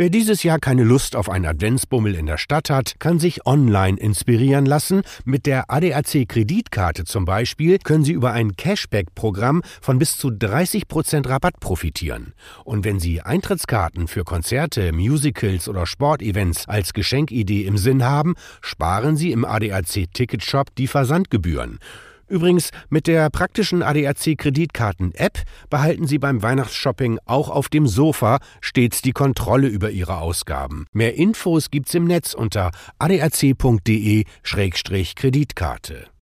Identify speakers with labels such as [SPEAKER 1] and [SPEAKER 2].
[SPEAKER 1] Wer dieses Jahr keine Lust auf einen Adventsbummel in der Stadt hat, kann sich online inspirieren lassen. Mit der ADAC Kreditkarte zum Beispiel können Sie über ein Cashback-Programm von bis zu 30% Rabatt profitieren. Und wenn Sie Eintrittskarten für Konzerte, Musicals oder Sportevents als Geschenkidee im Sinn haben, sparen Sie im ADAC Ticketshop die Versandgebühren. Übrigens, mit der praktischen ADAC Kreditkarten-App behalten Sie beim Weihnachtsshopping auch auf dem Sofa stets die Kontrolle über Ihre Ausgaben. Mehr Infos gibt's im Netz unter adac.de-kreditkarte.